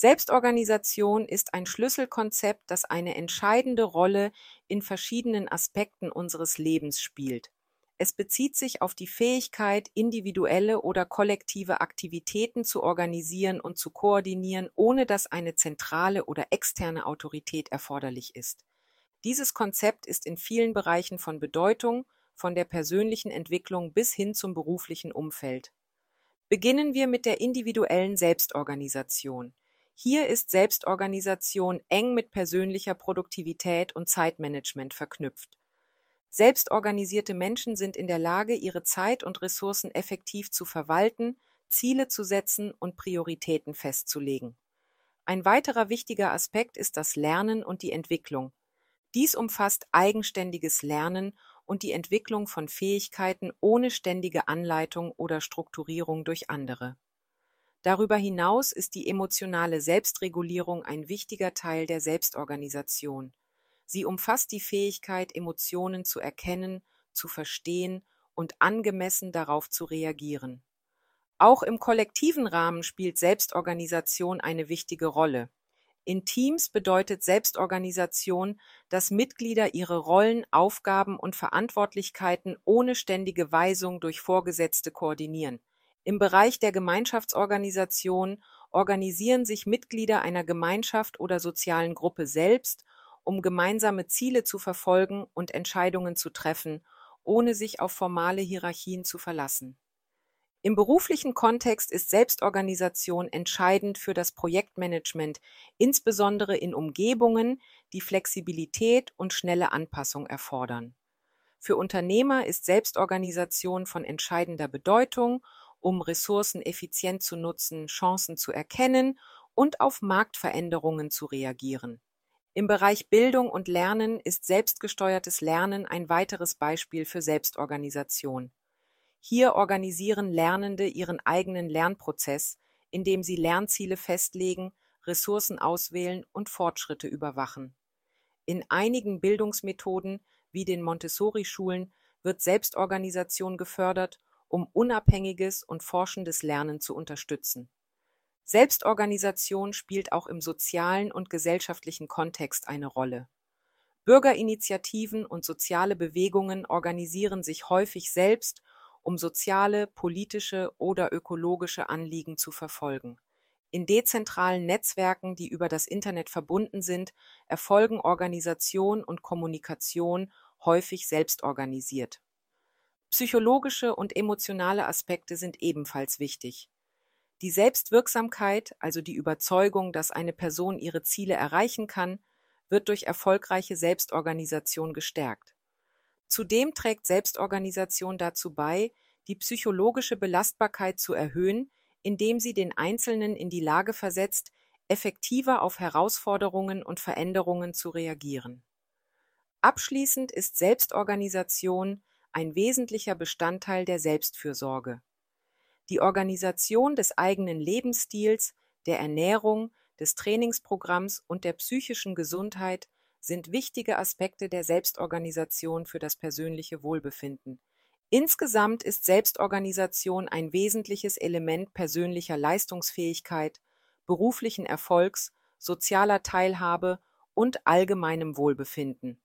Selbstorganisation ist ein Schlüsselkonzept, das eine entscheidende Rolle in verschiedenen Aspekten unseres Lebens spielt. Es bezieht sich auf die Fähigkeit, individuelle oder kollektive Aktivitäten zu organisieren und zu koordinieren, ohne dass eine zentrale oder externe Autorität erforderlich ist. Dieses Konzept ist in vielen Bereichen von Bedeutung, von der persönlichen Entwicklung bis hin zum beruflichen Umfeld. Beginnen wir mit der individuellen Selbstorganisation. Hier ist Selbstorganisation eng mit persönlicher Produktivität und Zeitmanagement verknüpft. Selbstorganisierte Menschen sind in der Lage, ihre Zeit und Ressourcen effektiv zu verwalten, Ziele zu setzen und Prioritäten festzulegen. Ein weiterer wichtiger Aspekt ist das Lernen und die Entwicklung. Dies umfasst eigenständiges Lernen und die Entwicklung von Fähigkeiten ohne ständige Anleitung oder Strukturierung durch andere. Darüber hinaus ist die emotionale Selbstregulierung ein wichtiger Teil der Selbstorganisation. Sie umfasst die Fähigkeit, Emotionen zu erkennen, zu verstehen und angemessen darauf zu reagieren. Auch im kollektiven Rahmen spielt Selbstorganisation eine wichtige Rolle. In Teams bedeutet Selbstorganisation, dass Mitglieder ihre Rollen, Aufgaben und Verantwortlichkeiten ohne ständige Weisung durch Vorgesetzte koordinieren. Im Bereich der Gemeinschaftsorganisation organisieren sich Mitglieder einer Gemeinschaft oder sozialen Gruppe selbst um gemeinsame Ziele zu verfolgen und Entscheidungen zu treffen, ohne sich auf formale Hierarchien zu verlassen. Im beruflichen Kontext ist Selbstorganisation entscheidend für das Projektmanagement, insbesondere in Umgebungen, die Flexibilität und schnelle Anpassung erfordern. Für Unternehmer ist Selbstorganisation von entscheidender Bedeutung, um Ressourcen effizient zu nutzen, Chancen zu erkennen und auf Marktveränderungen zu reagieren. Im Bereich Bildung und Lernen ist selbstgesteuertes Lernen ein weiteres Beispiel für Selbstorganisation. Hier organisieren Lernende ihren eigenen Lernprozess, indem sie Lernziele festlegen, Ressourcen auswählen und Fortschritte überwachen. In einigen Bildungsmethoden, wie den Montessori-Schulen, wird Selbstorganisation gefördert, um unabhängiges und forschendes Lernen zu unterstützen. Selbstorganisation spielt auch im sozialen und gesellschaftlichen Kontext eine Rolle. Bürgerinitiativen und soziale Bewegungen organisieren sich häufig selbst, um soziale, politische oder ökologische Anliegen zu verfolgen. In dezentralen Netzwerken, die über das Internet verbunden sind, erfolgen Organisation und Kommunikation häufig selbstorganisiert. Psychologische und emotionale Aspekte sind ebenfalls wichtig. Die Selbstwirksamkeit, also die Überzeugung, dass eine Person ihre Ziele erreichen kann, wird durch erfolgreiche Selbstorganisation gestärkt. Zudem trägt Selbstorganisation dazu bei, die psychologische Belastbarkeit zu erhöhen, indem sie den Einzelnen in die Lage versetzt, effektiver auf Herausforderungen und Veränderungen zu reagieren. Abschließend ist Selbstorganisation ein wesentlicher Bestandteil der Selbstfürsorge. Die Organisation des eigenen Lebensstils, der Ernährung, des Trainingsprogramms und der psychischen Gesundheit sind wichtige Aspekte der Selbstorganisation für das persönliche Wohlbefinden. Insgesamt ist Selbstorganisation ein wesentliches Element persönlicher Leistungsfähigkeit, beruflichen Erfolgs, sozialer Teilhabe und allgemeinem Wohlbefinden.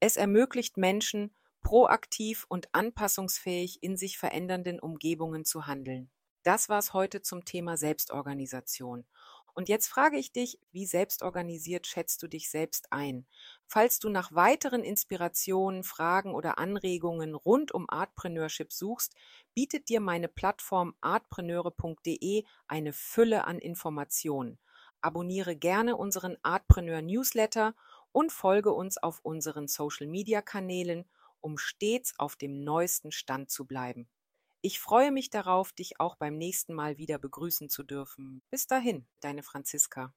Es ermöglicht Menschen, proaktiv und anpassungsfähig in sich verändernden Umgebungen zu handeln. Das war's heute zum Thema Selbstorganisation. Und jetzt frage ich dich, wie selbstorganisiert schätzt du dich selbst ein? Falls du nach weiteren Inspirationen, Fragen oder Anregungen rund um Artpreneurship suchst, bietet dir meine Plattform artpreneure.de eine Fülle an Informationen. Abonniere gerne unseren Artpreneur Newsletter und folge uns auf unseren Social Media Kanälen um stets auf dem neuesten Stand zu bleiben. Ich freue mich darauf, dich auch beim nächsten Mal wieder begrüßen zu dürfen. Bis dahin, deine Franziska.